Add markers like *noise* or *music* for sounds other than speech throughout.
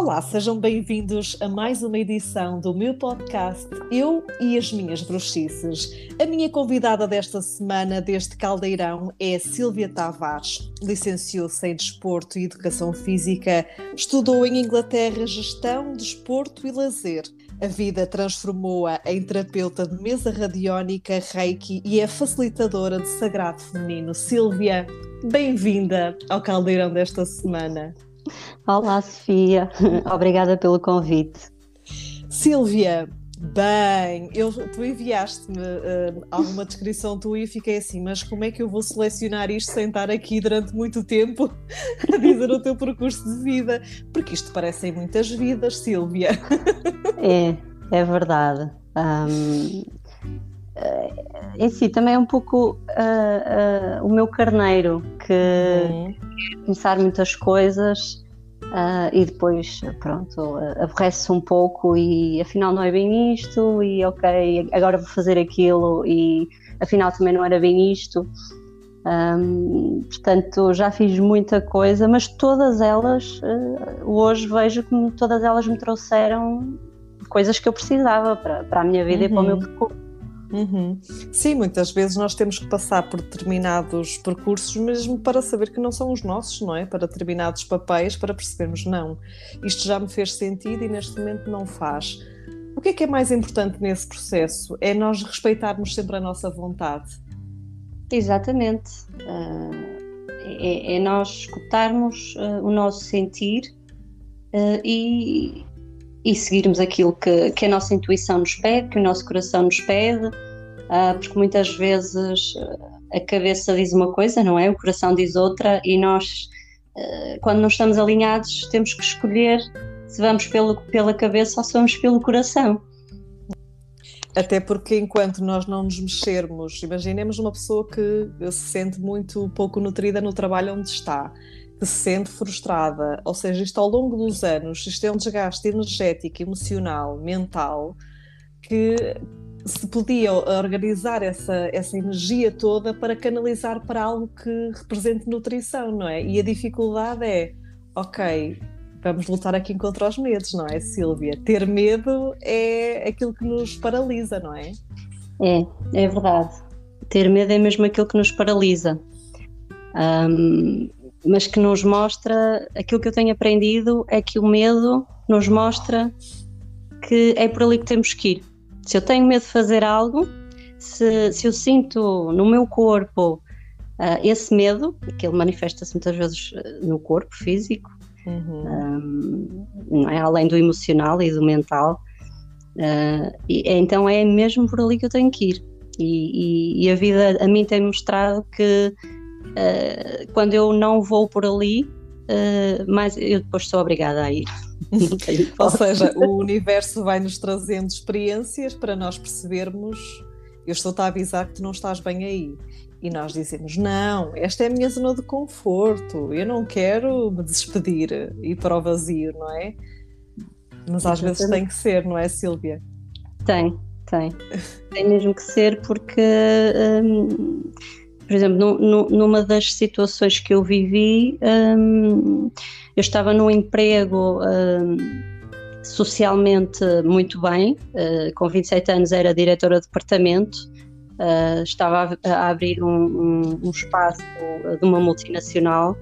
Olá, sejam bem-vindos a mais uma edição do meu podcast Eu e as Minhas Bruxices. A minha convidada desta semana, deste caldeirão, é Silvia Tavares. Licenciou-se em Desporto e Educação Física, estudou em Inglaterra Gestão, Desporto e Lazer. A vida transformou-a em terapeuta de mesa radiónica, reiki e é facilitadora de sagrado feminino. Silvia, bem-vinda ao caldeirão desta semana. Olá, Sofia. *laughs* Obrigada pelo convite. Silvia, bem, eu, tu enviaste-me uh, alguma descrição tua e fiquei assim, mas como é que eu vou selecionar isto sem estar aqui durante muito tempo *laughs* a dizer o teu percurso de vida? Porque isto parecem muitas vidas, Silvia. *laughs* É, é verdade. Um, em si também é um pouco uh, uh, o meu carneiro que uhum. começar muitas coisas uh, e depois pronto aborrece um pouco e afinal não é bem isto e ok agora vou fazer aquilo e afinal também não era bem isto um, portanto já fiz muita coisa mas todas elas hoje vejo como todas elas me trouxeram coisas que eu precisava para, para a minha vida uhum. e para o meu uhum. percurso Uhum. Sim, muitas vezes nós temos que passar por determinados percursos mesmo para saber que não são os nossos, não é? Para determinados papéis, para percebermos, não, isto já me fez sentido e neste momento não faz. O que é que é mais importante nesse processo? É nós respeitarmos sempre a nossa vontade. Exatamente. Uh, é, é, nós escutarmos uh, o nosso sentir uh, e, e seguirmos aquilo que, que a nossa intuição nos pede, que o nosso coração nos pede, uh, porque muitas vezes ah, a cabeça diz uma coisa, não é? O coração diz outra, e nós, uh, quando não estamos alinhados, temos que escolher se vamos pelo, pela cabeça ou se vamos pelo coração. Até porque enquanto nós não nos mexermos, imaginemos uma pessoa que se sente muito pouco nutrida no trabalho onde está que se sente frustrada, ou seja, isto ao longo dos anos, isto é um desgaste energético, emocional, mental, que se podia organizar essa, essa energia toda para canalizar para algo que represente nutrição, não é? E a dificuldade é, ok, vamos lutar aqui contra os medos, não é, Silvia? Ter medo é aquilo que nos paralisa, não é? É, é verdade. Ter medo é mesmo aquilo que nos paralisa. Um, mas que nos mostra aquilo que eu tenho aprendido é que o medo nos mostra que é por ali que temos que ir. Se eu tenho medo de fazer algo, se, se eu sinto no meu corpo uh, esse medo, que ele manifesta-se muitas vezes ah, no corpo físico, uhum. um, não é? além do emocional e do mental, uh, e, então é mesmo por ali que eu tenho que ir. E, e, e a vida a mim tem mostrado que uh, quando eu não vou por ali, uh, mas eu depois sou obrigada a ir. *laughs* Ou seja, o universo vai nos trazendo experiências para nós percebermos. Eu estou-te a avisar que tu não estás bem aí. E nós dizemos: Não, esta é a minha zona de conforto, eu não quero me despedir, ir para o vazio, não é? Mas às vezes tem que ser, não é, Silvia? Tem, tem. Tem mesmo que ser, porque hum, por exemplo, no, no, numa das situações que eu vivi, um, eu estava num emprego um, socialmente muito bem, uh, com 27 anos era diretora de departamento, uh, estava a, a abrir um, um, espaço de uma multinacional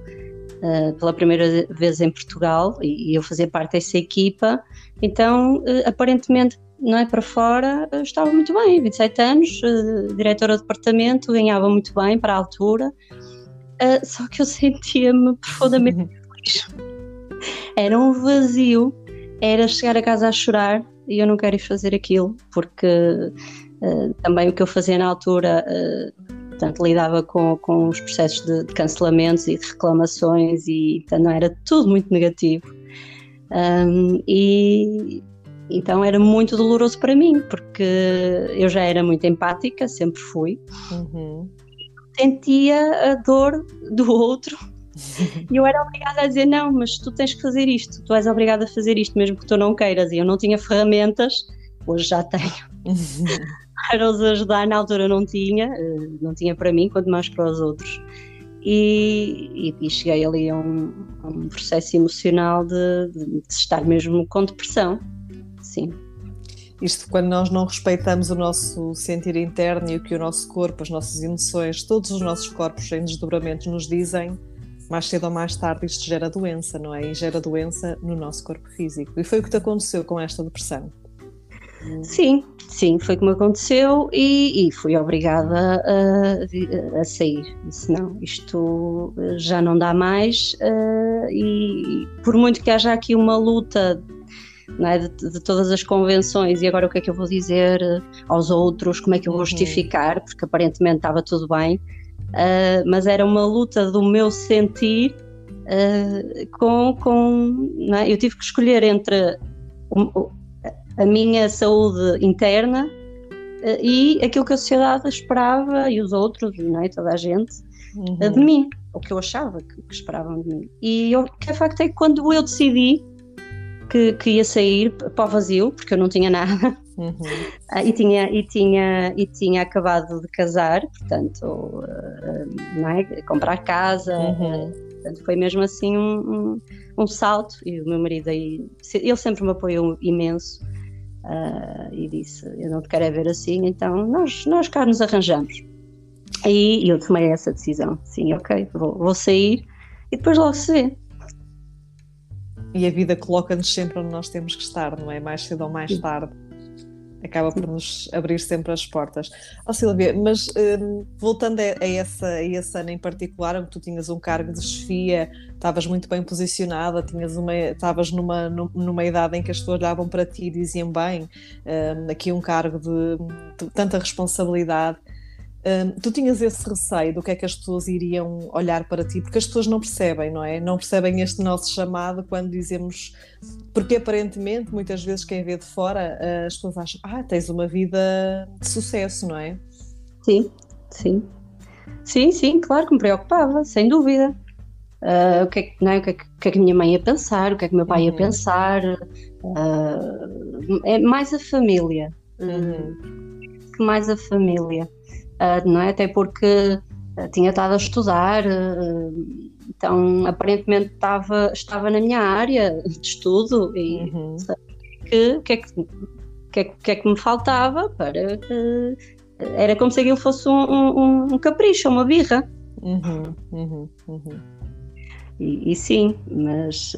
uh, pela primeira vez em Portugal e, e eu fazia parte dessa equipa, então aparentemente não é para fora, estava muito bem, 27 anos, uh, diretora de departamento, ganhava muito bem para a altura, uh, só que eu sentia-me profundamente *laughs* feliz. Era um vazio, era chegar a casa a chorar e eu não quero ir fazer aquilo, porque uh, também o que eu fazia na altura, portanto, lidava com, com os processos de, de cancelamentos e de reclamações e portanto, não era tudo muito negativo. Um, e, então era muito doloroso para mim, porque eu já era muito empática, sempre fui. Uhum. Sentia a dor do outro e eu era obrigada a dizer: não, mas tu tens que fazer isto, tu és obrigada a fazer isto, mesmo que tu não queiras. E eu não tinha ferramentas, hoje já tenho. *laughs* Para os ajudar, na altura não tinha, eh, não tinha para mim, quanto mais para os outros. e, e, e cheguei ali a um, a um processo emocional de, de, de estar mesmo com depressão. Sim. Isto quando nós não respeitamos o nosso sentir interno e o que o nosso corpo, as nossas emoções, todos os nossos corpos em desdobramentos nos dizem, mais cedo ou mais tarde isto gera doença, não é? E gera doença no nosso corpo físico. E foi o que te aconteceu com esta depressão? Sim, sim, foi como aconteceu e, e fui obrigada a, a, sair. Disse, não, isto já não dá mais uh, e por muito que haja aqui uma luta é, de, de, todas as convenções e agora o que é que eu vou dizer aos outros, como é que eu vou uhum. justificar, porque aparentemente estava tudo bem, uh, mas era uma luta do meu sentir uh, com, com é? eu tive que escolher entre a minha saúde interna uh, e aquilo que a sociedade esperava e os outros, é? toda a gente, uhum. uh, de mim, o que eu achava que, que esperavam de mim. E o que é facto é que quando eu decidi que, que, ia sair para o vazio, porque eu não tinha nada, uhum. uh, e, tinha, e, tinha, e tinha acabado de casar, portanto, não é? comprar casa. Uhum. Portanto, foi mesmo assim um, um, um, salto. E o meu marido aí, ele sempre me apoiou imenso. Uh, e disse: Eu não te quero é ver assim, então nós, nós cá nos arranjamos. E eu tomei essa decisão: sim, ok, vou, vou sair e depois logo se vê. E a vida coloca-nos sempre onde nós temos que estar, não é? Mais cedo ou mais tarde acaba por nos abrir sempre as portas. Ó oh, Silvia, mas um, voltando a, a, essa, a esse ano em particular, onde tu tinhas um cargo de chefia, estavas muito bem posicionada, tinhas uma, estavas numa, numa idade em que as pessoas olhavam para ti e diziam bem, um, aqui um cargo de, de tanta responsabilidade. Tu tinhas esse receio do que é que as pessoas iriam olhar para ti, porque as pessoas não percebem, não é? Não percebem este nosso chamado quando dizemos. Porque aparentemente, muitas vezes, quem vê de fora, uh, as pessoas acham, ah, tens uma vida de sucesso, não é? Sim, sim. Sim, sim, claro que me preocupava, sem dúvida. Uh, o, que é que, não é? o, que é que, o que é que a minha mãe ia pensar, o que é que meu pai uhum. ia pensar. Uh, é mais a família. Uhum. Que mais a família não é? Até porque uh, tinha estado a estudar, uh, então aparentemente estava, estava na minha área de estudo e uhum. que, que, é que, que, é, que é que me faltava para que era como se aquilo fosse um, um, um capricho, uma birra. Uhum, uhum, uhum. E, e, sim, mas,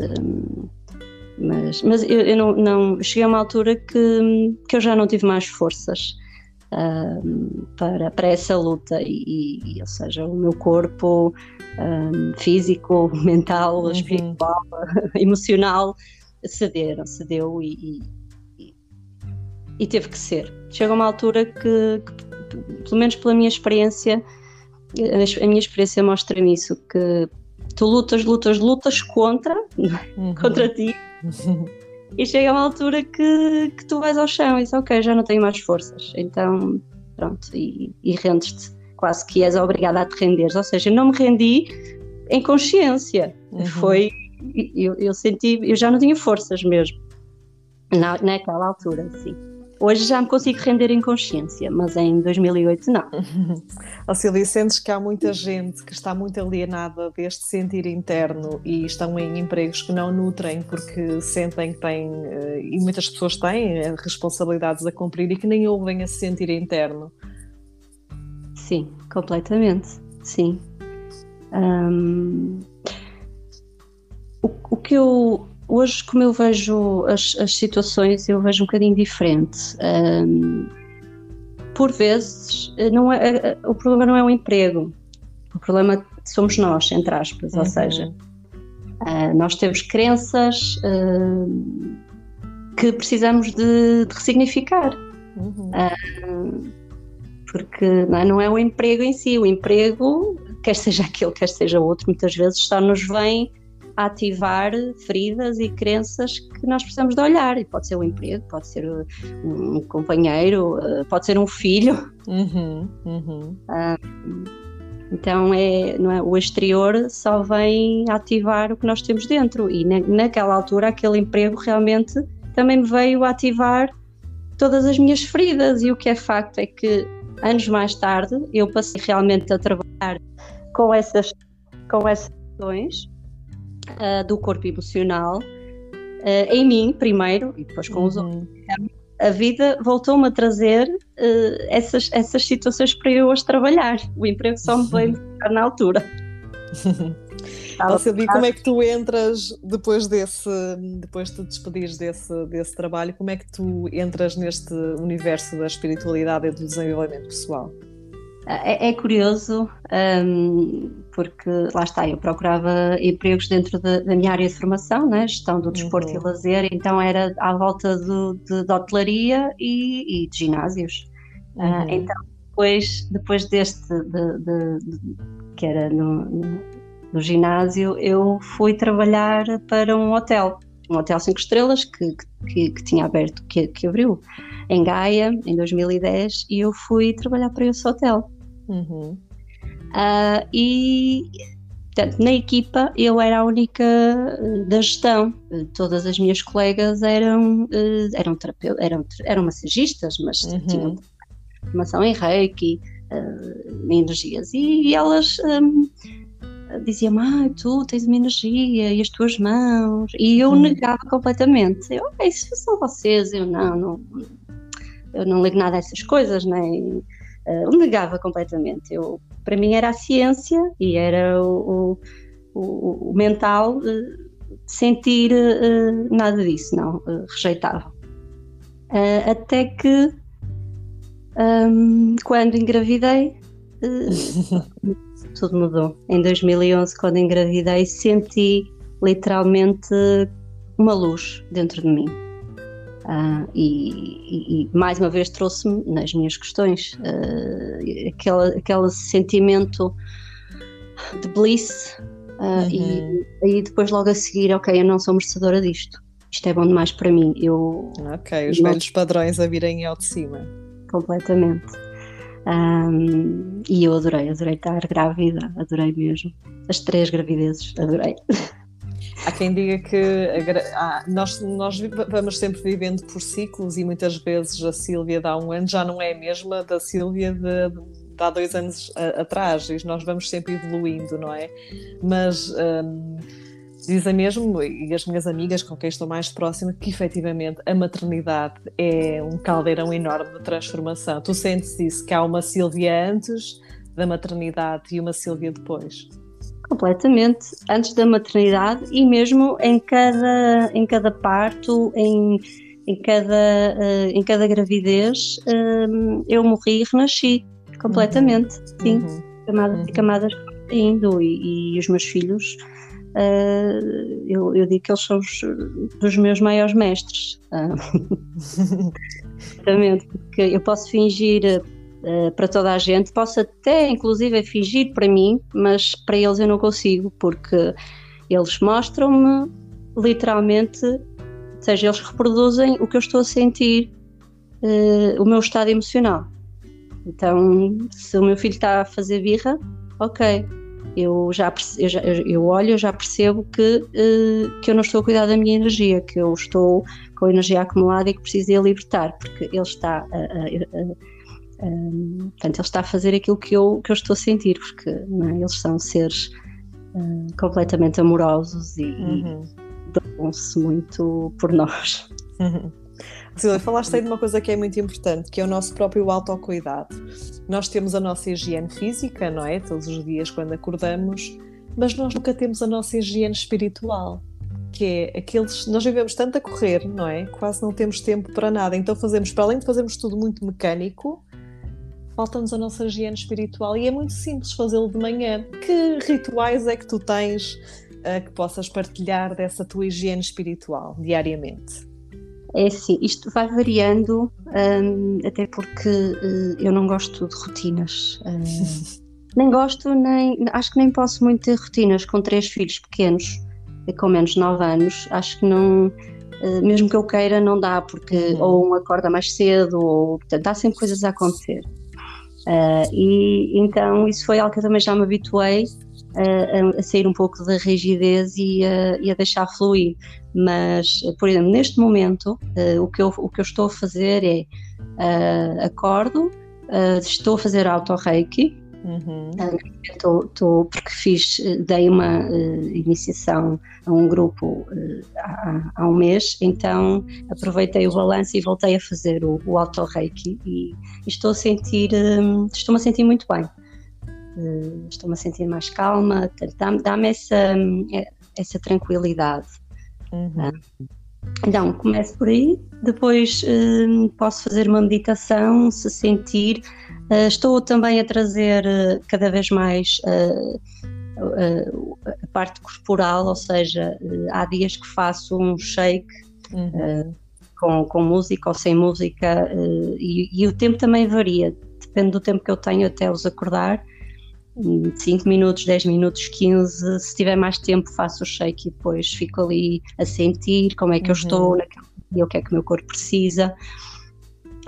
mas, mas eu, eu não, não, cheguei a uma altura que, que eu já não tive mais forças um, para, para essa luta e, e, ou seja, o meu corpo um, físico, *laughs* mental, uhum. espiritual, *laughs* emocional cederam, cedeu e, e, e, teve que ser. Chega uma altura que, que, pelo menos pela minha experiência, a minha experiência mostra-me isso, que tu lutas, lutas, lutas contra, *laughs* uhum. contra ti E chega uma altura que, que tu vais ao chão e dizes, ok, já não tenho mais forças. Então, pronto, e, e rendes-te. Quase que és obrigada a te renderes. Ou seja, não me rendi em consciência. Uhum. Foi, eu, eu senti, eu já não tinha forças mesmo. Na, naquela altura, sim. Hoje já me consigo render em consciência, mas em 2008 não. *laughs* Auxílio, sentes que há muita gente que está muito alienada deste sentir interno e estão em empregos que não nutrem porque sentem que têm, eh, e muitas pessoas têm, eh, responsabilidades a cumprir e que nem ouvem esse sentir interno? Sim, completamente, sim. Um, o, o que eu hoje, como eu vejo as, as situações, eu vejo um bocadinho diferente. Um, por vezes, não é, é, o problema não é o emprego, o problema somos nós, entre aspas, uhum. ou seja, uh, nós temos crenças uh, que precisamos de, de ressignificar. Uhum. Uh, porque não é, não é, o emprego em si, o emprego, quer seja *laughs* aquele, quer seja outro, muitas vezes só nos vem a ativar feridas e crenças que nós precisamos de olhar. E pode ser um emprego, pode ser um companheiro, eh, pode ser um filho. Uhum, uhum. Ah, então é, não é, o exterior só vem ativar o que nós temos dentro. E na, naquela altura, aquele emprego realmente também me veio ativar todas as minhas feridas. E o que é facto é que anos mais tarde eu passei realmente a trabalhar com essas com essas questões uh, do corpo emocional uh, em mim primeiro e depois com os uhum. outros. A vida voltou-me a trazer uh, essas, essas situações para eu hoje trabalhar. O emprego só me veio na altura. *laughs* Ó Silvia, como é que tu entras depois desse, depois de te despedires desse, desse trabalho, como é que tu entras neste universo da espiritualidade e do desenvolvimento pessoal? É, é curioso, um, porque lá está, eu procurava empregos dentro da, da minha área de formação, né? gestão do desporto uhum. e lazer, então era à volta do, de, de hotelaria e, e de ginásios. Ah, uhum. Uh, então, depois, depois deste, de, de, que era no, no, no, ginásio, eu fui trabalhar para um hotel, um hotel 5 estrelas que, que, que, tinha aberto, que, que abriu em Gaia em 2010 e eu fui trabalhar para esse hotel. Uhum. Uh, e portanto, na equipa eu era a única uh, da gestão. Uh, todas as minhas colegas eram, eram, eram, eram massagistas, mas uhum. tinham formação em Reiki, em energias. E, e elas um, diziam: ah, tu tens uma energia e as tuas mãos. E eu uhum. negava completamente. Eu, ah, isso são vocês. Eu não, não, eu não ligo nada a essas coisas, nem. Uh, negava completamente. Eu, para mim era a ciência e era o, o, o mental uh, sentir uh, nada disso, não, rejeitava. até que um, quando engravidei *laughs* tudo mudou. Em 2011, quando engravidei, senti literalmente uma luz dentro de mim. Uh, e, e, mais uma vez trouxe-me nas minhas questões uh, aquele, aquele sentimento de bliss uh, uhum. e aí depois logo a seguir, ok, eu não sou merecedora disto. Isto é bom demais para mim. Eu ok, os não... velhos padrões a virem ao de cima. Completamente. Um, e eu adorei, adorei estar grávida adorei mesmo, as três gravidezes adorei *laughs* Há quem diga que a, nós, nós vamos sempre vivendo por ciclos e muitas vezes a Sílvia de há um ano já não é a mesma da Sílvia de, de há dois anos a, atrás e nós vamos sempre evoluindo, não é? Mas um, dizem mesmo, e as minhas amigas com quem estou mais próxima, que efetivamente a maternidade é um caldeirão enorme de transformação. Tu sentes isso, que há uma Sílvia antes da maternidade e uma Sílvia depois? Completamente, antes da maternidade e mesmo em cada, em cada parto, em, em, cada, uh, em cada gravidez, uh, eu morri e renasci completamente, uhum. sim, uhum. camadas uhum. e camadas indo e, e, os meus filhos, uh, eu, eu, digo que eles são os, dos meus maiores mestres, *laughs* exatamente, porque eu posso fingir uh, para toda a gente. Posso até, inclusive, fingir para mim, mas para eles eu não consigo, porque eles mostram-me literalmente, ou seja, eles reproduzem o que eu estou a sentir, uh, o meu estado emocional. Então, se o meu filho está a fazer birra, ok, eu já, eu, já, eu olho, eu já percebo que, uh, que eu não estou a cuidar da minha energia, que eu estou com a energia acumulada e que preciso de libertar, porque ele está a, a, a um, portanto, ele está a fazer aquilo que eu, que eu estou a sentir, porque é? eles são seres uh, completamente amorosos e, uhum. e dão-se muito por nós. Uhum. Silvia, falaste aí de uma coisa que é muito importante, que é o nosso próprio autocuidado. Nós temos a nossa higiene física, não é? Todos os dias quando acordamos, mas nós nunca temos a nossa higiene espiritual, que é aqueles. Nós vivemos tanto a correr, não é? Quase não temos tempo para nada. Então fazemos, para além de fazermos tudo muito mecânico, falta-nos a nossa higiene espiritual e é muito simples fazê-lo de manhã. Que rituais é que tu tens uh, que possas partilhar dessa tua higiene espiritual diariamente? É assim, isto vai variando, um, até porque uh, eu não gosto de rotinas. Uh, *laughs* nem gosto, nem acho que nem posso muito ter rotinas com três filhos pequenos, com menos de 9 anos. Acho que não, mesmo que eu queira, não dá, porque uhum. ou um acorda mais cedo, ou portanto, há sempre coisas a acontecer. Uh, e então isso foi algo que eu também já me habituei uh, a, sair um pouco da rigidez e, uh, e, a deixar fluir. Mas, por exemplo, neste momento, o, que eu, o que eu estou a fazer é acordo, estou a fazer auto-reiki, Uhum. Tô, tô, porque fiz, dei uma uh, iniciação a um grupo uh, há, há, um mês, então aproveitei o balanço e voltei a fazer o, o auto-reiki e, e, estou a sentir, um, estou-me a sentir muito bem. Uh, estou-me a sentir mais calma, dá-me dá essa, essa tranquilidade. Uhum. Uh, então, começo por aí, depois uh, posso fazer uma meditação, se sentir. Uh, estou também a trazer uh, cada vez mais a parte corporal, ou seja, há dias que faço um shake uhum. com, com música ou sem música, e, e, o tempo também varia, depende do tempo que eu tenho até os acordar. 5 minutos, 10 minutos, 15. Se tiver mais tempo, faço o shake e depois fico ali a sentir como é que uhum. eu estou naquele dia, o que é que o meu corpo precisa.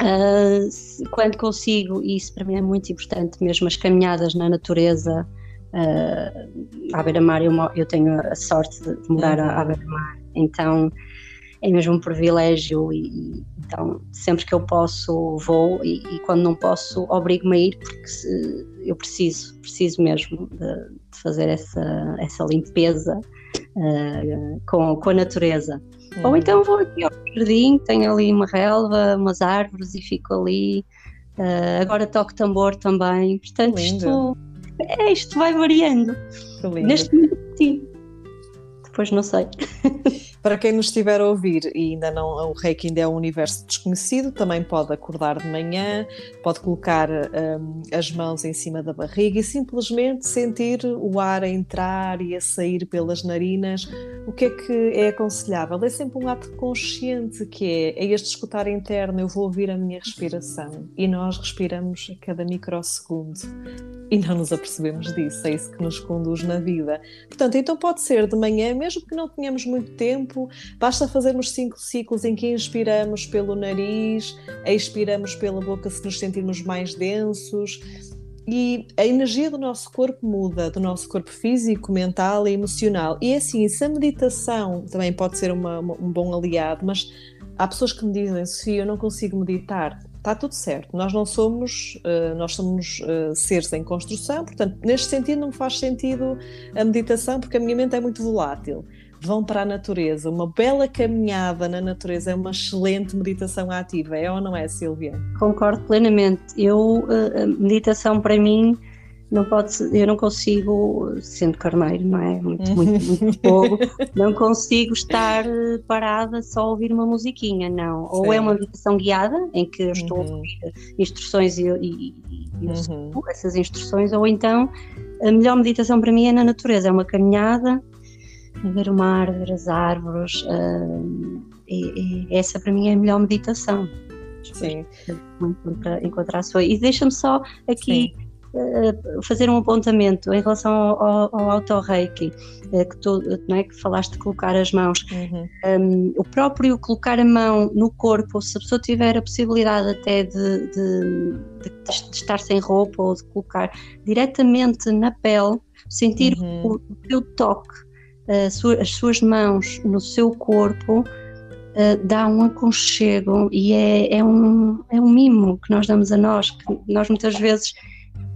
Uh, quando consigo, e isso para mim é muito importante, mesmo as caminhadas na natureza, uh, à beira-mar, eu, eu, tenho a sorte de morar uhum. à beira-mar, então é mesmo um privilégio e, então sempre que eu posso vou e, e quando não posso obrigo-me a ir porque se, eu preciso, preciso mesmo de, de fazer essa, essa limpeza uh, com, com a natureza. Uhum. Ou então vou aqui ao jardim, tenho ali uma relva, umas árvores e fico ali. Uh, agora toco tambor também, portanto isto, é, isto vai variando. Neste momento, sim. Depois não sei. *laughs* Para quem nos estiver a ouvir e ainda não, o reiki ainda é um universo desconhecido, também pode acordar de manhã, pode colocar um, as mãos em cima da barriga e simplesmente sentir o ar a entrar e a sair pelas narinas. O que é que é aconselhável? É sempre um ato consciente que é, é este escutar interno, eu vou ouvir a minha respiração e nós respiramos a cada microsegundo e não nos apercebemos disso, é isso que nos conduz na vida. Portanto, então pode ser de manhã, mesmo que não tenhamos muito tempo, basta fazermos cinco ciclos em que inspiramos pelo nariz, expiramos pela boca se nos sentirmos mais densos. E a energia do nosso corpo muda, do nosso corpo físico, mental e emocional. E é assim, se a meditação também pode ser uma, um bom aliado, mas há pessoas que me dizem, Sofia, eu não consigo meditar está tudo certo. Nós não somos, uh, nós somos uh, seres em construção, portanto, neste sentido não faz sentido a meditação porque a minha mente é muito volátil vão para a natureza. Uma bela caminhada na natureza é uma excelente meditação ativa, é ou não é, Silvia? Concordo plenamente. Eu, a meditação para mim não pode eu não consigo, sendo carneiro, não é? Muito, muito, *laughs* muito fogo, não consigo estar eh, parada só a ouvir uma musiquinha, não. Ou Sim. é uma meditação guiada, em que eu estou uhum. a ouvir instruções e, e, e uhum. essas instruções, ou então a melhor meditação para mim é na natureza, é uma caminhada ver o mar, ver as árvores, uh, e, e, essa para mim é a melhor meditação. Sim. Encontrar, encontrar a sua. E deixa-me só aqui uh, fazer um apontamento em relação ao, ao, auto-reiki, uh, que, tu, não é, que falaste de colocar as mãos. Uhum. Um, o próprio colocar a mão no corpo, se a pessoa tiver a possibilidade até de, de, de, de estar sem roupa ou de colocar diretamente na pele, sentir uhum. o, o teu toque as suas mãos no seu corpo uh, dá um aconchego e é, é, um, é um mimo que nós damos a nós, que nós muitas vezes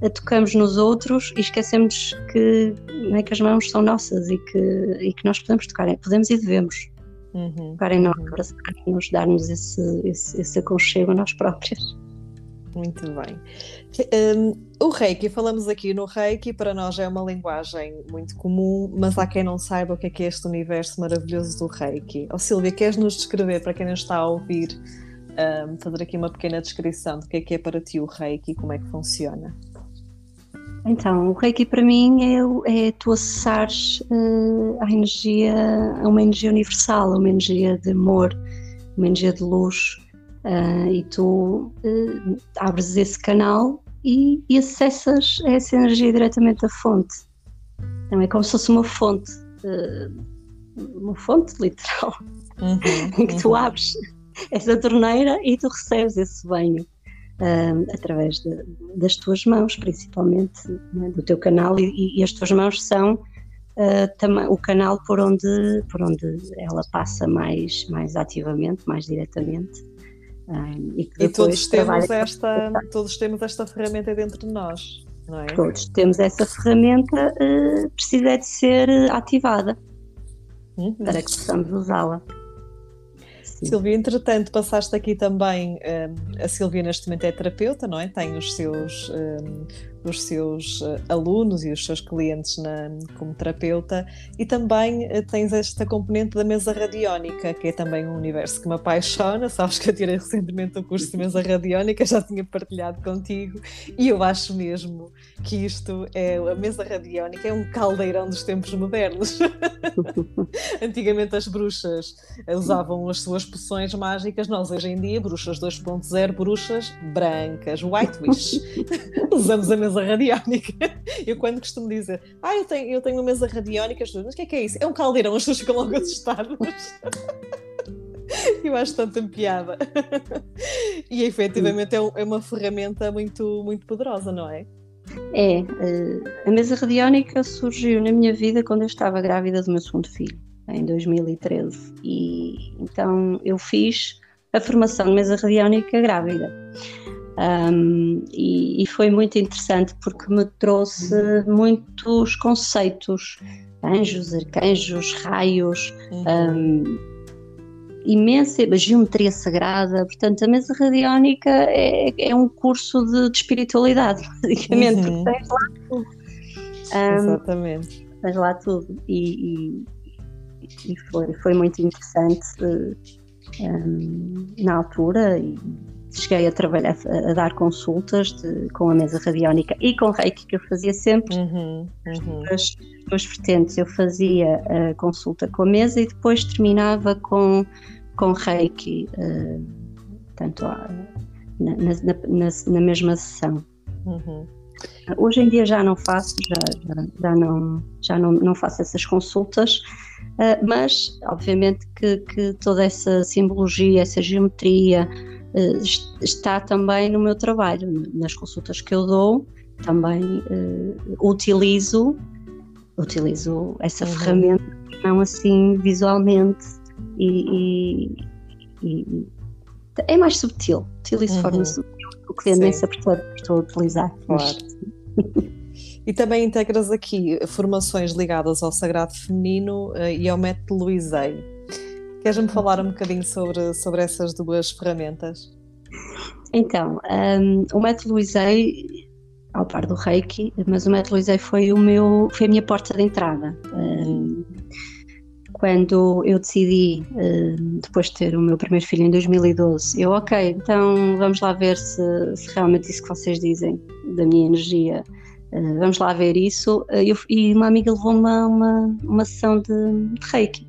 uh, tocamos nos outros e esquecemos que, é, que as mãos são nossas e que, e que nós podemos tocar, podemos e devemos uhum, tocar em nós, uhum. nos dar-nos esse, esse, esse aconchego a nós próprios. Muito bem. Um, o Reiki, falamos aqui no Reiki, para nós é uma linguagem muito comum, mas há quem não saiba o que é, que é este universo maravilhoso do Reiki. Oh, Silvia, queres nos descrever, para quem não está a ouvir, um, fazer aqui uma pequena descrição do que é que é para ti o Reiki e como é que funciona? Então, o Reiki para mim é, é tu acessares uh, a energia, a uma energia universal, uma energia de amor, uma energia de luz, Uh, e tu uh, abres esse canal e, e, acessas essa energia diretamente da fonte. Então é como se fosse uma fonte, uma fonte *laughs* literal, uhum, em que tu uhum. abres essa torneira e tu recebes esse banho. Através de, das tuas mãos, principalmente né, do teu canal, e, e, as tuas mãos são Uh, o canal por onde, por onde ela passa mais, mais ativamente, mais diretamente. Um, e, e todos, temos esta, todos temos esta ferramenta dentro de nós. não é? Todos temos essa ferramenta, uh, precisa de ser ativada uhum. para que possamos usá-la. Silvia, entretanto, passaste aqui também. Um, a Silvia, neste momento, é terapeuta, não é? Tem os seus um, os seus uh, alunos e os seus clientes na, como terapeuta e também uh, tens esta componente da mesa radiónica, que é também um universo que me apaixona. *laughs* Sabes que eu tirei recentemente o curso de mesa radiónica, já tinha partilhado contigo, e eu acho mesmo que isto é a mesa radiónica, é um caldeirão dos tempos modernos. *laughs* Antigamente as bruxas usavam as suas poções mágicas, nós hoje em dia, bruxas 2.0, bruxas brancas, white wish. *laughs* Usamos a mesa mesa radiónica. *laughs* Eu quando costumo dizer, ah, eu tenho, eu tenho uma mesa radiónica, as pessoas, mas o que é que é isso? É um caldeirão, as pessoas ficam logo assustadas. *laughs* Eu acho tanta piada. *laughs* E efetivamente é, é uma ferramenta muito, muito poderosa, não é? É, a mesa radiónica surgiu na minha vida quando eu estava grávida do meu segundo filho, em 2013. E então eu fiz a formação de mesa radiónica grávida. Um, e, e, foi muito interessante porque me trouxe muitos conceitos, anjos, arcanjos, raios, um, imensa geometria sagrada. Portanto, a mesa radiónica é, é um curso de, de espiritualidade, *laughs* basicamente, uhum. porque tens lá tudo. Um, Exatamente. Tens lá tudo. E, e, e foi, foi muito interessante na altura. E, cheguei a trabalhar, a dar consultas de, com a mesa radiónica e com reiki, que eu fazia sempre uhum, uhum. as duas vertentes. Eu fazia a consulta com a mesa e depois terminava com, com reiki, uh, tanto na, na, na, na, mesma sessão. Uhum. Hoje em dia já não faço, já, já, já, não, já não, não faço essas consultas, uh, mas obviamente que, que toda essa simbologia, essa geometria, está também no meu trabalho, nas consultas que eu dou, também uh, utilizo, utilizo essa uhum. ferramenta, não assim visualmente e, e, e é mais subtil, utilizo uhum. de forma subtil, o cliente nem se apercebeu que estou a utilizar. Claro. E também integras aqui formações ligadas ao sagrado feminino uh, e ao método Luizei. Queres-me falar um bocadinho sobre, sobre essas duas ferramentas? Então, um, o método Luizei, ao par do Reiki, mas o método Luizei foi, o meu, foi a minha porta de entrada. Um, quando eu decidi, um, depois de ter o meu primeiro filho em 2012, eu, ok, então vamos lá ver se, se realmente isso que vocês dizem da minha energia Uh, vamos lá ver isso. Eu, e uma amiga levou-me a uma, uma sessão de, de reiki.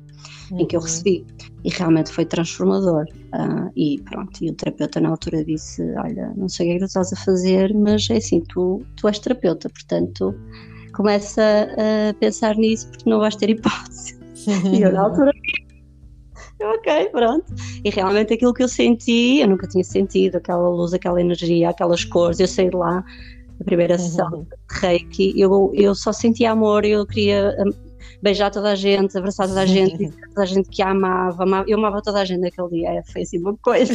Em que eu uhum. recebi. E realmente foi transformador. Uh, e pronto, e o terapeuta na altura disse: Olha, não sei o que é que tu estás a fazer, mas é assim, tu, tu és terapeuta, portanto começa a pensar nisso porque não vais ter hipótese. e eu na altura *laughs* ok, pronto. E realmente aquilo que eu senti, eu nunca tinha sentido, aquela luz, aquela energia, aquelas cores, eu saí de lá, a primeira sessão uhum. de reiki, eu, eu só sentia amor, eu queria beijar toda a gente, abraçar toda a gente, dizer toda a gente que a amava, amava, eu amava toda a gente naquele dia, foi assim uma coisa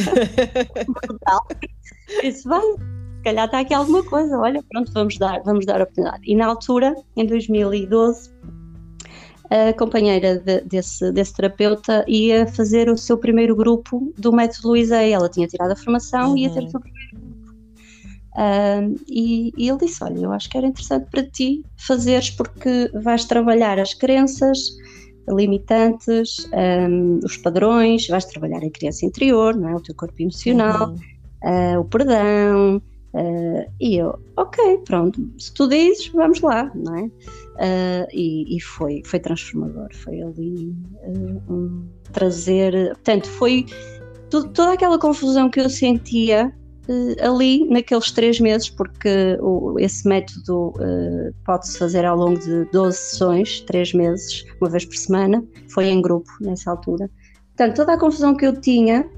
brutal. *laughs* Disse, vai, se calhar está aqui alguma coisa, olha, pronto, vamos dar, vamos dar a oportunidade. E na altura, em 2012, a companheira de, desse, desse terapeuta ia fazer o seu primeiro grupo do método Luizei. Ela tinha tirado a formação uhum. e ia ter o seu primeiro um, e, e, ele disse: Olha, eu acho que era interessante para ti fazeres, porque vais trabalhar as crenças limitantes, um, os padrões, vais trabalhar a criança interior, não é? o teu corpo emocional, uhum. uh, o perdão. Uh, e eu, ok, pronto, se tu dizes, vamos lá, não é? Uh, e, e, foi, foi transformador, foi ali um, trazer. Portanto, foi toda aquela confusão que eu sentia ali naqueles três meses, porque o, esse método uh, pode-se fazer ao longo de 12 sessões, três meses, uma vez por semana, foi em grupo nessa altura. Portanto, toda a confusão que eu tinha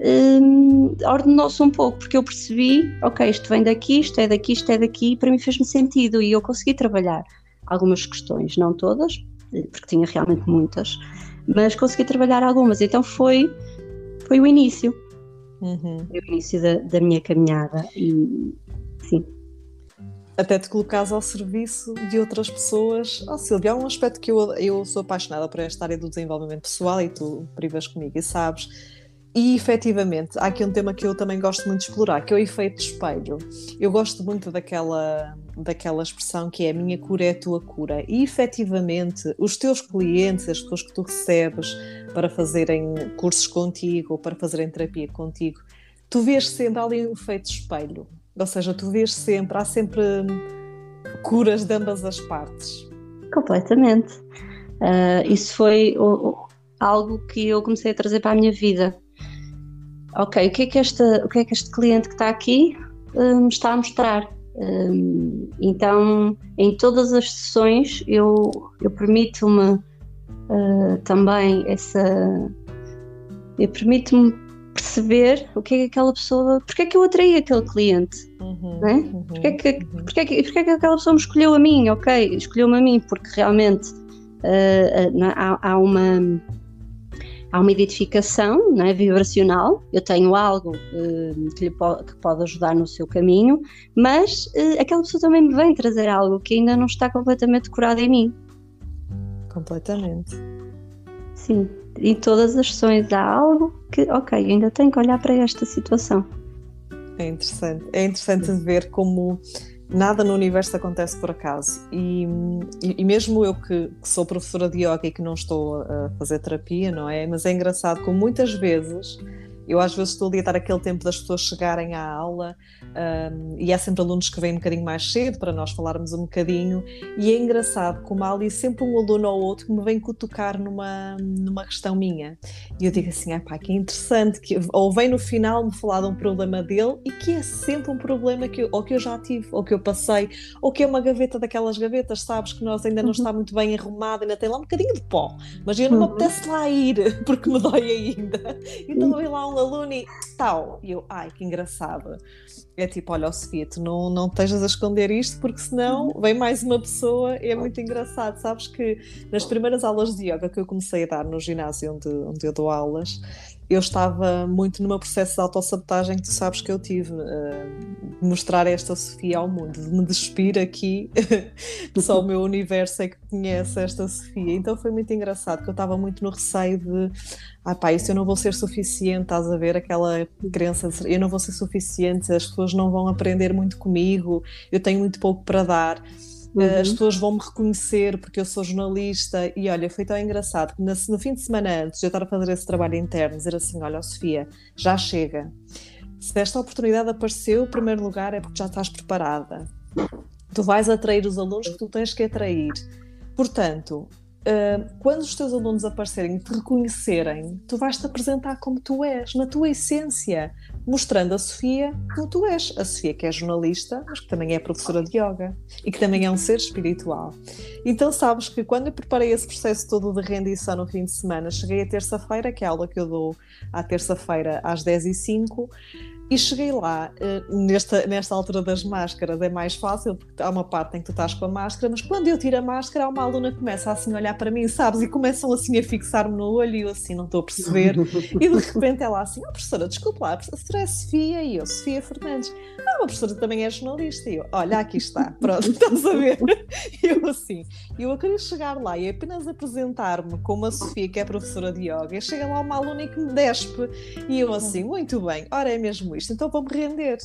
um, eh, ordenou-se um pouco, porque eu percebi, ok, isto vem daqui, isto é daqui, isto é daqui, e para mim fez-me sentido e eu consegui trabalhar algumas questões, não todas, porque tinha realmente muitas, mas consegui trabalhar algumas, então foi, foi o início. Uhum. Foi o início da, da minha caminhada e sim. até te colocares ao serviço de outras pessoas. Oh, Silvia, há um aspecto que eu, eu sou apaixonada por esta área do desenvolvimento pessoal e tu privas comigo e sabes. E efetivamente, há aqui um tema que eu também gosto muito de explorar, que é o efeito de espelho. Eu gosto muito daquela, daquela expressão que é a minha cura é a tua cura. E efetivamente, os teus clientes, as pessoas que tu recebes para fazerem cursos contigo ou para fazerem terapia contigo, tu vês sempre ali um efeito de espelho. Ou seja, tu vês sempre, há sempre curas de ambas as partes. Completamente. Uh, isso foi o, o, algo que eu comecei a trazer para a minha vida. Ok, o que é que, esta, o que, é que este cliente que está aqui me está a mostrar? Um, então, em todas as sessões, eu, eu permito-me uh, também essa. Eu permito-me perceber o que é que aquela pessoa, porque é que eu atraí aquele cliente, uhum, né? Uhum, porque, é que, uhum. porque, é que, porque é que aquela pessoa me escolheu a mim, ok, escolheu-me a mim, porque realmente uh, uh, há, há, uma há uma identificação né, vibracional, eu tenho algo uh, que, pode, que pode ajudar no seu caminho, mas aquela pessoa também me vem trazer algo que ainda não está completamente curado em mim. Completamente. Sim em todas as sessões há algo que, ok, ainda tenho que olhar para esta situação. É interessante. É interessante ver como nada no universo acontece por acaso. E, e, e mesmo eu que, que, sou professora de yoga e que não estou a fazer terapia, não é? Mas é engraçado como muitas vezes eu às vezes estou ali a dar aquele tempo das pessoas chegarem à aula um, e há sempre alunos que vêm um bocadinho mais cedo para nós falarmos um bocadinho e é engraçado como há ali sempre um aluno ou outro que me vem cutucar numa, numa questão minha e eu digo assim, ah pá, que interessante que, ou vem no final me falar de um problema dele e que é sempre um problema que eu, ou que eu já tive, ou que eu passei ou que é uma gaveta daquelas gavetas, sabes, que nós ainda não uhum. está muito bem arrumada, ainda tem lá um bocadinho de pó mas eu não me uhum. apetece lá ir *laughs* porque me dói ainda *laughs* então vem lá um aluno e tal. E eu, ai, que engraçado. É tipo, olha, oh, Sofia, tu não, não estejas a esconder isto, porque senão uhum. vem mais uma pessoa. É muito engraçado. Sabes que nas primeiras aulas de yoga que eu comecei a dar no ginásio onde, onde eu dou aulas, eu estava muito no meu processo de autossabotagem que tu sabes que eu tive, uh, de mostrar esta Sofia ao mundo, de me despir aqui, *laughs* só o meu universo é que conhece esta Sofia. Então foi muito engraçado, que eu estava muito no receio de, ah pá, isso eu não vou ser suficiente, estás a ver aquela crença, de, eu não vou ser suficiente, as pessoas não vão aprender muito comigo, eu tenho muito pouco para dar. Uhum. As pessoas vão me reconhecer porque eu sou jornalista. E olha, foi tão engraçado que no, fim de semana antes de eu estar a fazer esse trabalho interno, dizer assim: Olha, Sofia, já chega. Se esta oportunidade apareceu, o primeiro lugar é porque já estás preparada. Tu vais atrair os alunos que tu tens que atrair. Portanto, Uh, quando os teus alunos aparecerem te reconhecerem, tu vais te apresentar como tu és, na tua essência, mostrando a Sofia como tu és. A Sofia, que é jornalista, mas que também é professora de yoga e que também é um ser espiritual. Então, sabes que quando eu preparei esse processo todo de rendição no fim de semana, cheguei a terça-feira, que é a aula que eu dou à terça-feira às 10h05 e cheguei lá, uh, nesta, nesta altura das máscaras, é mais fácil, porque há uma parte em que tu estás com a máscara, mas quando eu tiro a máscara, há uma aluna que começa assim a olhar para mim, sabes? E começam assim a fixar-me no olho e eu assim não estou a perceber. e de repente ela assim, oh, professora, desculpa lá, a professora é Sofia e eu, Sofia Fernandes. Ah, a professora também é jornalista. E eu, olha, aqui está, pronto, *laughs* estás a ver? E eu assim, eu a querer chegar lá e apenas apresentar-me como a Sofia, que é professora de yoga, e chega lá uma aluna e que me despe. E eu assim, muito bem, ora é mesmo isto, então vou-me render.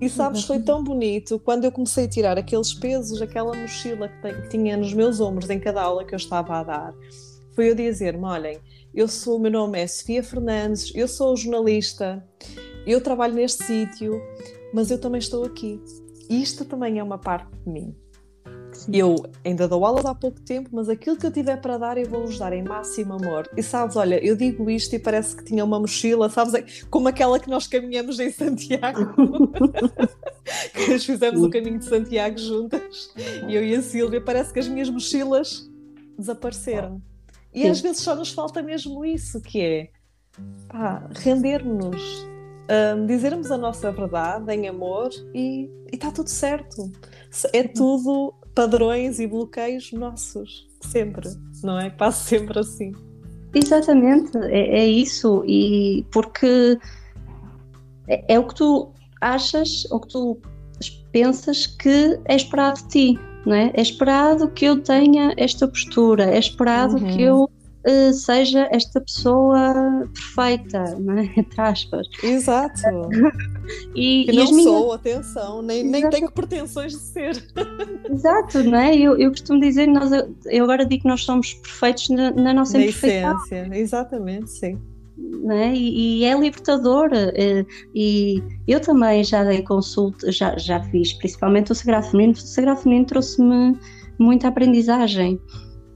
E sabes, foi tão bonito quando eu comecei a tirar aqueles pesos, aquela mochila que, tinha nos meus ombros em cada aula que eu estava a dar. Foi eu dizer-me: olhem, eu sou, o meu nome é Sofia Fernandes, eu sou jornalista, eu trabalho neste sítio, mas eu também estou aqui. Isto também é uma parte de mim. Eu ainda dou aulas há pouco tempo, mas aquilo que eu tiver para dar, eu vou-vos dar em máximo amor. E sabes, olha, eu digo isto e parece que tinha uma mochila, sabes, é como aquela que nós caminhamos em Santiago. *laughs* que nós fizemos o caminho de Santiago juntas. Eu e a Sílvia, parece que as minhas mochilas desapareceram. E Sim. às vezes só nos falta mesmo isso, que é rendermos-nos, um, dizermos a nossa verdade em amor e está tudo certo. É tudo padrões e bloqueios nossos, sempre, não é? Passa sempre assim. Exatamente, é, é isso, e porque é, é, o que tu achas, ou que tu pensas que é esperado de ti, não é? É esperado que eu tenha esta postura, é esperado uhum. que eu uh, seja esta pessoa perfeita, não é? *laughs* Entre aspas. Exato. *laughs* e, que e não minhas... sou, atenção, nem, nem tenho pretensões de ser. *laughs* Exato, não é? Eu, eu costumo dizer, nós, eu agora digo que nós somos perfeitos na, na nossa na imperfeição. essência, exatamente, sim. É? E, e, é libertador. Eh, e eu também já dei consulta, já, já fiz, principalmente o Sagrado Feminino. O Sagrado Feminino trouxe-me muita aprendizagem.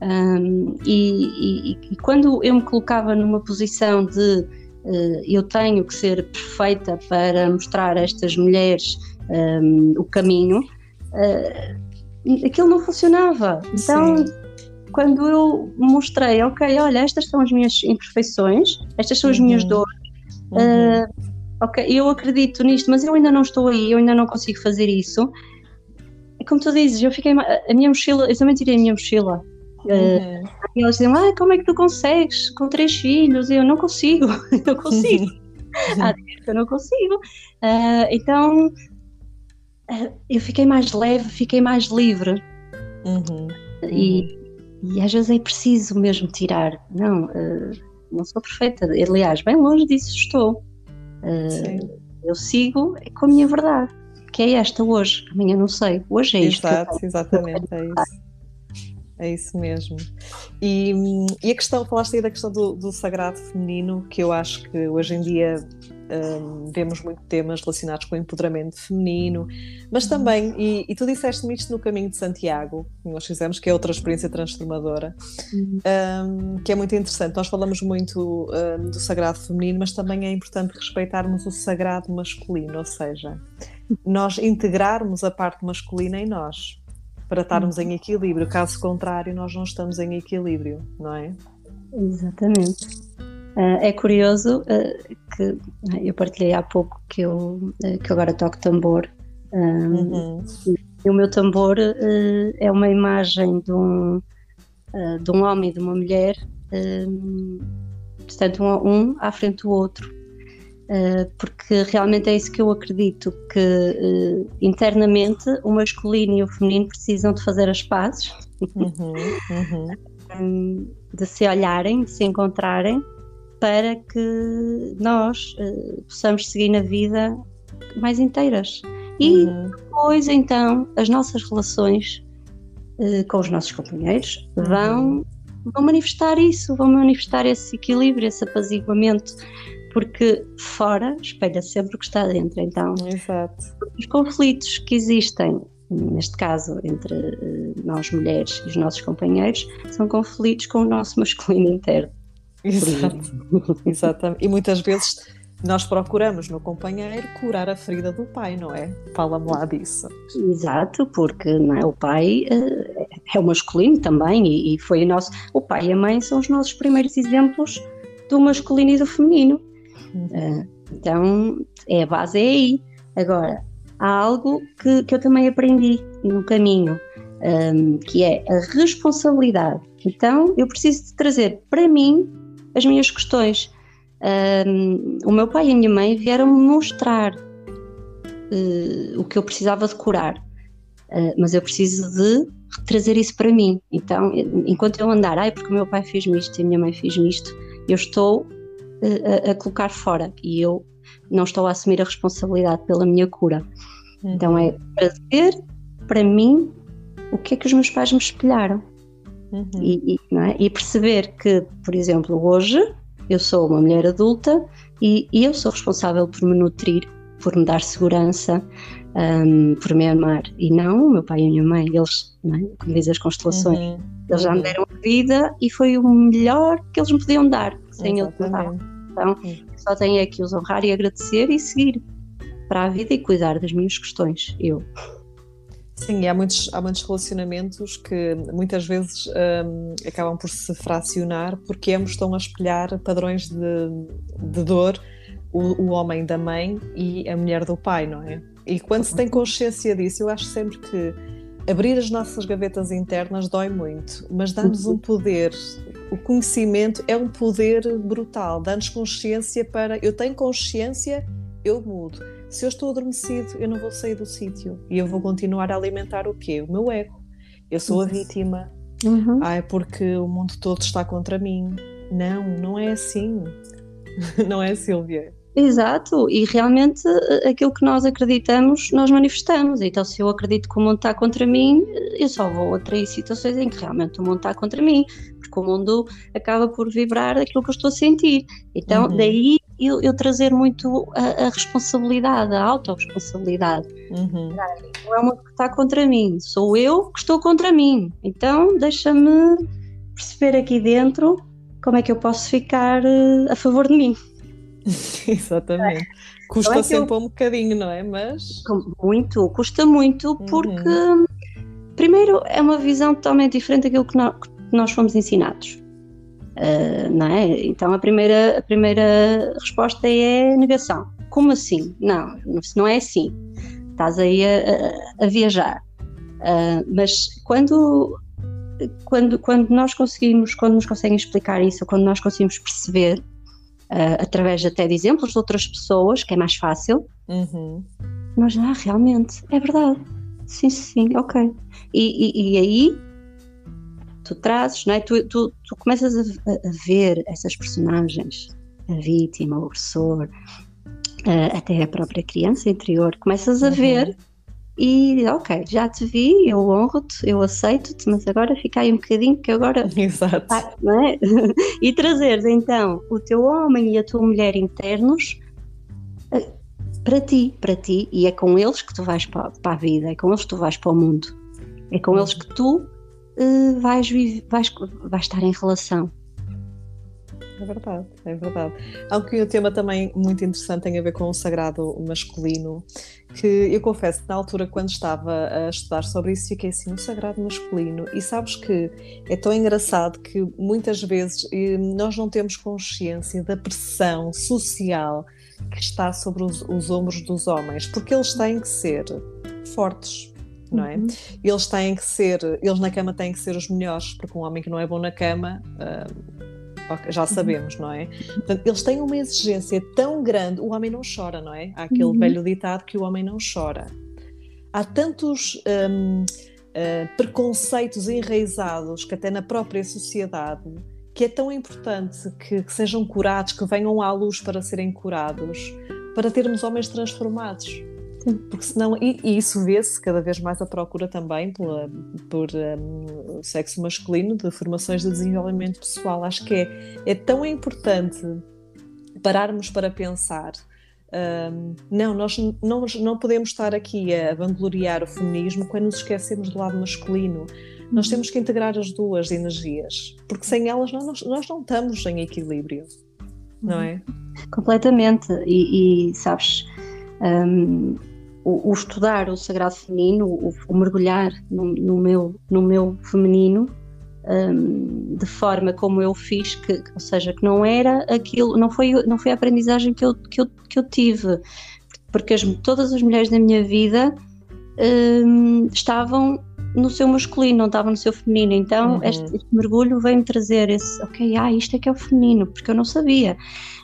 Um, e, e, e, quando eu me colocava numa posição de uh, eu tenho que ser perfeita para mostrar a estas mulheres um, o caminho, uh, aquilo não funcionava. Então, Sim. quando eu mostrei, ok, olha, estas são as minhas imperfeições, estas são as uhum. minhas dores. Uhum. Uh, ok, eu acredito nisto, mas eu ainda não estou aí, eu ainda não consigo fazer isso. Como tu dizes, eu fiquei. A minha mochila, eu também tirei a minha mochila. Uhum. Uh, e elas diziam, ah, como é que tu consegues com três filhos? E eu não consigo, *laughs* eu consigo. *laughs* ah, eu não consigo. Uh, então uh, eu fiquei mais leve, fiquei mais livre. Uhum. E, e, às vezes é preciso mesmo tirar. Não, uh, não sou perfeita. Aliás, bem longe disso estou. eu sigo com a minha verdade, que é esta hoje. Amanhã não sei. Hoje é isto. Exato, exatamente, é isso. É isso mesmo. E, e a questão, falaste aí da questão do, do, sagrado feminino, que eu acho que hoje em dia um, vemos muito temas relacionados com o empoderamento feminino, mas também, e, e tu disseste-me isto no Caminho de Santiago, que nós fizemos, que é outra experiência transformadora, um, que é muito interessante. Nós falamos muito um, do sagrado feminino, mas também é importante respeitarmos o sagrado masculino, ou seja, nós integrarmos a parte masculina em nós para estarmos em equilíbrio. Caso contrário, nós não estamos em equilíbrio, não é? Exatamente. Uh, é curioso uh, que eu partilhei há pouco que eu, que agora toco tambor. Uhum. E o meu tambor é uma imagem de um, de um homem e de uma mulher, portanto, um à frente do outro. Uh, porque realmente é isso que eu acredito, que uh, internamente o masculino e o feminino precisam de fazer as pazes, uhum, uhum. *laughs* de se olharem, de se encontrarem, para que nós uh, possamos seguir na vida mais inteiras. E uhum. depois, então, as nossas relações com os nossos companheiros vão, uhum. vão manifestar isso, vão manifestar esse equilíbrio, esse apaziguamento porque fora espelha sempre o que está dentro. Então, Exato. os conflitos que existem, neste caso entre eh, nós mulheres e os nossos companheiros, são conflitos com o nosso masculino interno. Exato. Exatamente. E muitas vezes nós procuramos no companheiro curar a ferida do pai, não é? Fala-me lá disso. Exato, porque é? o pai uh, é o masculino também e, e foi o nosso. O pai e a mãe são os nossos primeiros exemplos do masculino e do feminino. Uh, então, é a base é aí. Agora, há algo que, que eu também aprendi no caminho, um, que é a responsabilidade. Então, eu preciso de trazer para mim as minhas questões. Um, o meu pai e a minha mãe vieram-me mostrar uh, o que eu precisava de curar, uh, mas eu preciso de trazer isso para mim. Então, enquanto eu andar, ai, porque o meu pai fez-me isto e a minha mãe fez-me isto, eu estou a, a, colocar fora e eu não estou a assumir a responsabilidade pela minha cura. Uhum. Então é trazer para mim o que é que os meus pais me espelharam. Uhum. E, e, é? e, perceber que, por exemplo, hoje eu sou uma mulher adulta e, e eu sou responsável por me nutrir, por me dar segurança, um, por me amar. E não o meu pai e a minha mãe, eles, é? como diz as constelações, uhum. eles já me uhum. deram a vida e foi o melhor que eles me podiam dar sem tentar. Então, só tenho que os honrar e agradecer e seguir para a vida e cuidar das minhas questões, eu. Sim, há muitos, há muitos relacionamentos que muitas vezes um, acabam por se fracionar porque ambos estão a espelhar padrões de, de dor, o, o homem da mãe e a mulher do pai, não é? E quando se tem consciência disso, eu acho sempre que abrir as nossas gavetas internas dói muito, mas dá-nos um *laughs* poder o conhecimento é um poder brutal, dá-nos consciência para. Eu tenho consciência eu mudo. Se eu estou adormecido, eu não vou sair do sítio e eu vou continuar a alimentar o quê? O meu ego. Eu sou a vítima. Uhum. Ah, é porque o mundo todo está contra mim. Não, não é assim. *laughs* não é, Silvia? Exato, e realmente eh, aquilo que nós acreditamos, nós manifestamos. Então, se eu acredito que o mundo está contra mim, eh, eu só vou atrair situações em que realmente o mundo está contra mim, porque o mundo acaba por vibrar aquilo que eu estou a sentir. Então, uhum. daí eu, eu, trazer muito a, a responsabilidade, a autorresponsabilidade. Uhum. Não é o mundo que está contra mim, sou eu que estou contra mim. Então, deixa-me perceber aqui dentro como é que eu posso ficar uh, a favor de mim. *laughs* Exatamente. Custa é sempre eu... um bocadinho, não é? Mas. Muito, custa muito, porque, uhum. primeiro, é uma visão totalmente diferente daquilo que nós, que nós fomos ensinados. Uh, não é? Então, a primeira, a primeira resposta é negação. Como assim? Não, não é assim. Estás aí a, a, a viajar. Uh, mas quando quando, quando nós conseguimos, quando nos conseguem explicar isso, quando nós conseguimos perceber uh, através até de exemplos de outras pessoas, que é mais fácil, uhum. nós, ah, realmente, é verdade. Sim, sim, ok. E, e, e aí tu trazes, não é? tu, tu, tu começas a, a, ver essas personagens, a vítima, o agressor, uh, até a própria criança interior, começas a uhum. ver e ok, já te vi, eu honro-te, eu aceito-te, mas agora fica aí um bocadinho que agora. *laughs* Exato. Ah, é? *laughs* e trazeres então o teu homem e a tua mulher internos eh, para ti, para ti, e é com eles que tu vais para, para a vida, é com eles que tu vais para o mundo, é com eles que tu uh, vais, vais, vais estar em relação. É verdade, é verdade. Há um tema também muito interessante tem a ver com o sagrado masculino, que eu confesso que na altura, quando estava a estudar sobre isso, fiquei assim, o sagrado masculino. E sabes que é tão engraçado que muitas vezes nós não temos consciência da pressão social que está sobre os, os ombros dos homens, porque eles têm que ser fortes, não é? Uhum. Eles têm que ser, eles na cama têm que ser os melhores, porque um homem que não é bom na cama. Uh, já uhum. sabemos, não é? Portanto, eles têm uma exigência tão grande, o homem não chora, não é? Há aquele uhum. velho ditado que o homem não chora. Há tantos uh, preconceitos enraizados que até na própria sociedade que é tão importante que, que sejam curados, que venham à luz para serem curados, para termos homens transformados. Porque senão, e, e isso vê-se cada vez mais a procura também pela, por um, sexo masculino de formações de desenvolvimento pessoal. Acho que é, é tão importante pararmos para pensar. Um, não, nós não, não podemos estar aqui a vangloriar o feminismo quando nos esquecemos do lado masculino. Nós uhum. temos que integrar as duas energias, porque sem elas nós, nós não estamos em equilíbrio, não é? Completamente. E, e sabes, um, o, o, estudar o sagrado feminino, o, o mergulhar no, no, meu, no meu feminino, um, de forma como eu fiz, que, ou seja, que não era aquilo, não foi, não foi a aprendizagem que eu, que eu, que eu tive, porque as, todas as mulheres da minha vida um, estavam no seu masculino, não estavam no seu feminino. Então, uhum. este, este, mergulho veio-me trazer esse, ok, ah, isto é que é o feminino, porque eu não sabia.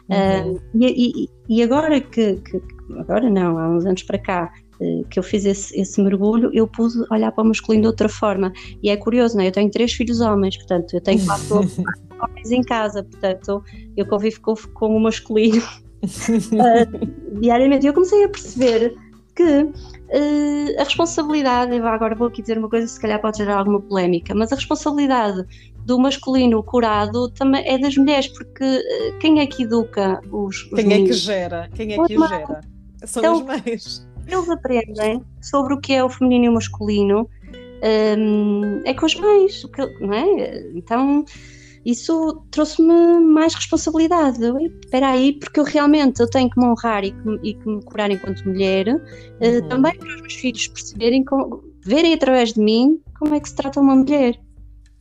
Uhum. Uh, e, e, e, agora que, que, agora não, há uns anos para cá, eh, que eu fiz esse, esse, mergulho, eu pude olhar para o masculino de outra forma. E é curioso, não é? Eu tenho três filhos homens, portanto, eu tenho quatro *laughs* homens em casa, portanto, eu convivo com, com o masculino uh, *laughs* diariamente. E eu comecei a perceber que uh, a responsabilidade, agora vou aqui dizer uma coisa, se calhar pode gerar alguma polémica, mas a responsabilidade do masculino curado também é das mulheres, porque uh, quem é que educa os, os Quem meninos? é que gera? Quem é que os gera? São então, as mães. Eles aprendem sobre o que é o feminino e o masculino um, é com as mães, não é? Então isso trouxe-me mais responsabilidade. Espera aí, porque eu realmente eu tenho que me honrar e que, e que me curar enquanto mulher, uh, também para os meus filhos perceberem, como, verem através de mim como é que se trata uma mulher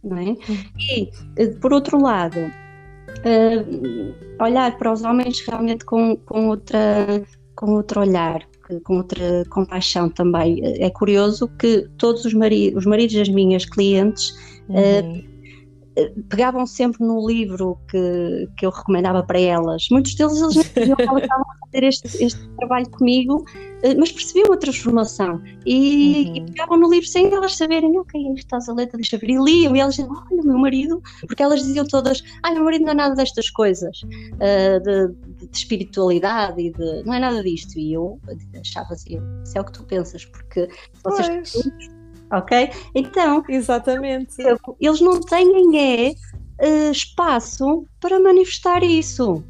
não é? E, eh, por outro lado, uh, olhar para os homens realmente com, com, outra, com outro olhar, com outra compaixão também. É curioso que todos os, mari os maridos das minhas clientes uhum. uh, pegavam sempre no livro que, que eu recomendava para elas. Muitos deles eles não sabiam que elas estavam a fazer este, este trabalho comigo, eh, mas percebiam a transformação e, uhum. e, pegavam no livro sem elas saberem, ok, estás a letra, deixa ver, e liam, e elas diziam, olha, meu marido, porque elas diziam todas, ai, meu marido não é nada destas coisas, uh, de, de, de, espiritualidade e de, não é nada disto, e eu achava assim, isso é o que tu pensas, porque vocês ok? Então, exatamente. Eles não têm é uh, espaço para manifestar isso.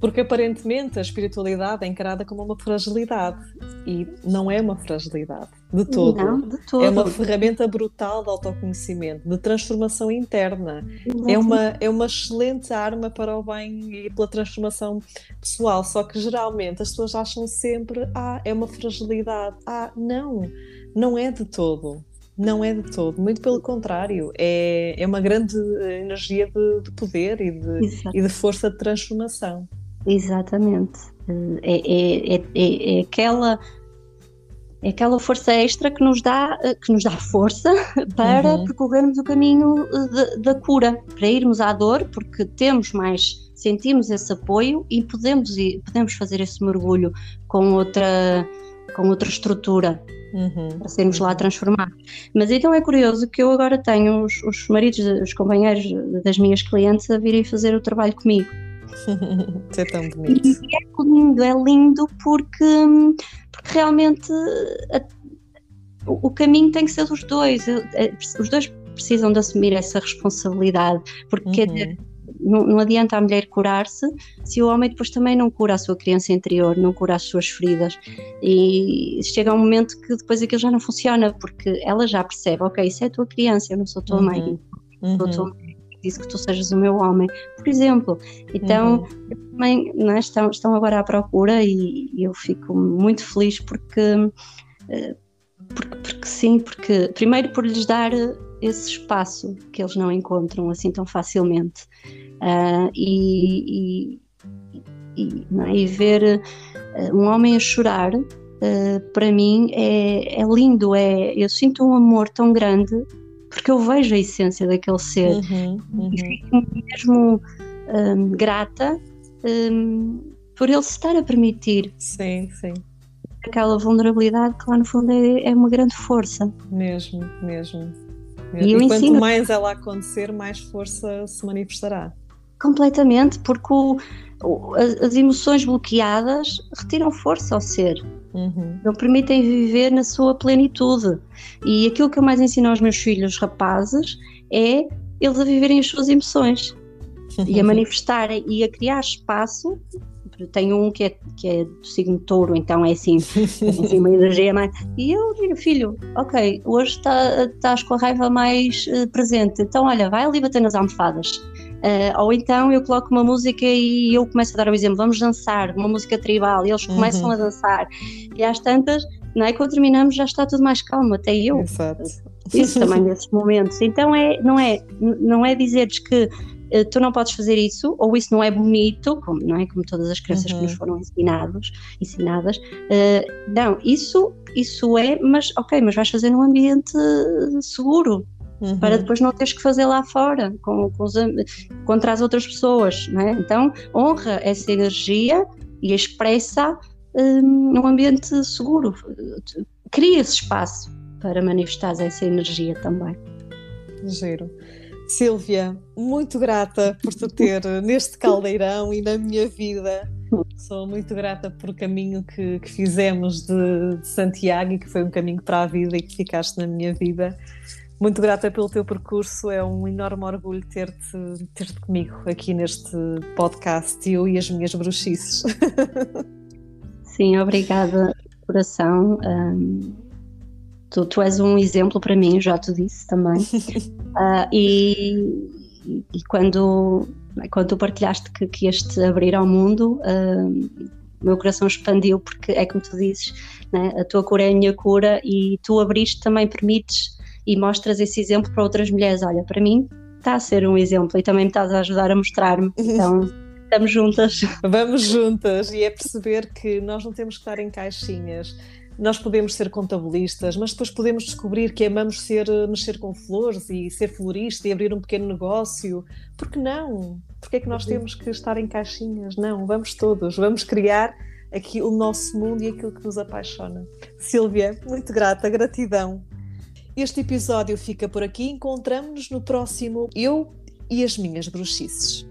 Porque aparentemente a espiritualidade é encarada como uma fragilidade e não é uma fragilidade de todo. Não, de todo. É uma ferramenta brutal de autoconhecimento, de transformação interna. É uma, é uma excelente arma para o bem e pela transformação pessoal. Só que geralmente as pessoas acham sempre: ah, é uma fragilidade. Ah, não, não é de todo. Não é de todo, muito pelo contrário, é, é uma grande energia de, de poder e de, e de força de transformação. Exatamente. É, é, é, é, é aquela é aquela força extra que nos dá, que nos dá força *laughs* para uhum. percorrermos o caminho da cura, para irmos à dor, porque temos mais, sentimos esse apoio e podemos, podemos fazer esse mergulho com outra, com outra estrutura uhum. para sermos lá transformados. Mas então é curioso que eu agora tenho os, os maridos, os companheiros das minhas clientes a virem fazer o trabalho comigo. *laughs* Isso é tão bonito. E é lindo, é lindo porque, porque realmente a, o, o caminho tem que ser dos dois. É, os dois precisam de assumir essa responsabilidade, porque uhum não, não adianta a mulher curar-se se o homem depois também não cura a sua criança interior, não cura as suas feridas. E chega um momento que depois aquilo já não funciona, porque ela já percebe: ok, isso é a tua criança, eu não sou tua mãe, uhum. sou tua mãe disse que tu sejas o meu homem, por exemplo. Então, uhum. também é? estão, estão agora à procura e, e eu fico muito feliz porque, eh, porque, porque, sim, porque primeiro por lhes dar esse espaço que eles não encontram assim tão facilmente uh, e, e, e, é? e, ver uh, um homem a chorar uh, para mim é, é, lindo, é, eu sinto um amor tão grande porque eu vejo a essência daquele ser uhum, uhum. e fico mesmo um, grata um, por ele se estar a permitir. Sim, sim aquela vulnerabilidade que lá no fundo é, é uma grande força. Mesmo, mesmo. E, e quanto mais ela acontecer, mais força se manifestará. Completamente, porque o, o, as emoções bloqueadas retiram força ao ser. Uhum. Não permitem viver na sua plenitude. E aquilo que eu mais ensino aos meus filhos rapazes é eles a viverem as suas emoções *laughs* e a manifestarem e a criar espaço tenho um que é, que é do signo touro, então é assim, *laughs* é assim uma energia mais. E eu digo, filho, ok, hoje tá, estás com a raiva mais uh, presente, então olha, vai ali bater nas almofadas. Uh, ou então eu coloco uma música e eu começo a dar o exemplo, vamos dançar, uma música tribal, e eles começam uhum. a dançar. E às tantas, não é? Quando terminamos já está tudo mais calmo, até eu. Exato. Isso também nesses momentos. Então é, não é, não é dizeres que tu não podes fazer isso, ou isso não é bonito, como, não é? Como todas as crianças uhum. que nos uhum. foram ensinados, ensinadas. Uh, não, isso, isso é, mas ok, mas vais fazer num ambiente seguro. Uhum. Para depois não teres que fazer lá fora com, com os, contra as outras pessoas, não é? Então honra essa energia e expressa um, num ambiente seguro, cria esse espaço para manifestar essa energia também. Giro. Silvia, muito grata por te ter *laughs* neste caldeirão e na minha vida. Sou muito grata por o caminho que, que fizemos de, de, Santiago e que foi um caminho para a vida e que ficaste na minha vida. Muito grata pelo teu percurso, é um enorme orgulho ter-te ter comigo aqui neste podcast, eu e as minhas bruxices. *laughs* Sim, obrigada, coração. Um Tu, tu és um exemplo para mim, já te disse também. uh, *laughs* e, e quando, quando tu partilhaste que, que este abrir ao mundo, uh, meu coração expandiu, porque é como tu dizes, né? a tua cura é a minha cura e tu abriste também permites e mostras esse exemplo para outras mulheres. Olha, para mim está a ser um exemplo e também me estás a ajudar a mostrar-me. Então. *laughs* Estamos juntas. Vamos juntas e é perceber que nós não temos que estar em caixinhas Nós podemos ser contabilistas, mas depois podemos descobrir que amamos ser, mexer com flores e ser florista e abrir um pequeno negócio. Por que não? Porque é que nós temos que estar em caixinhas? Não, vamos todos, vamos criar aqui o nosso mundo e aquilo que nos apaixona. Silvia, muito grata, gratidão. Este episódio fica por aqui. Encontramos-nos no próximo Eu e as Minhas Bruxices.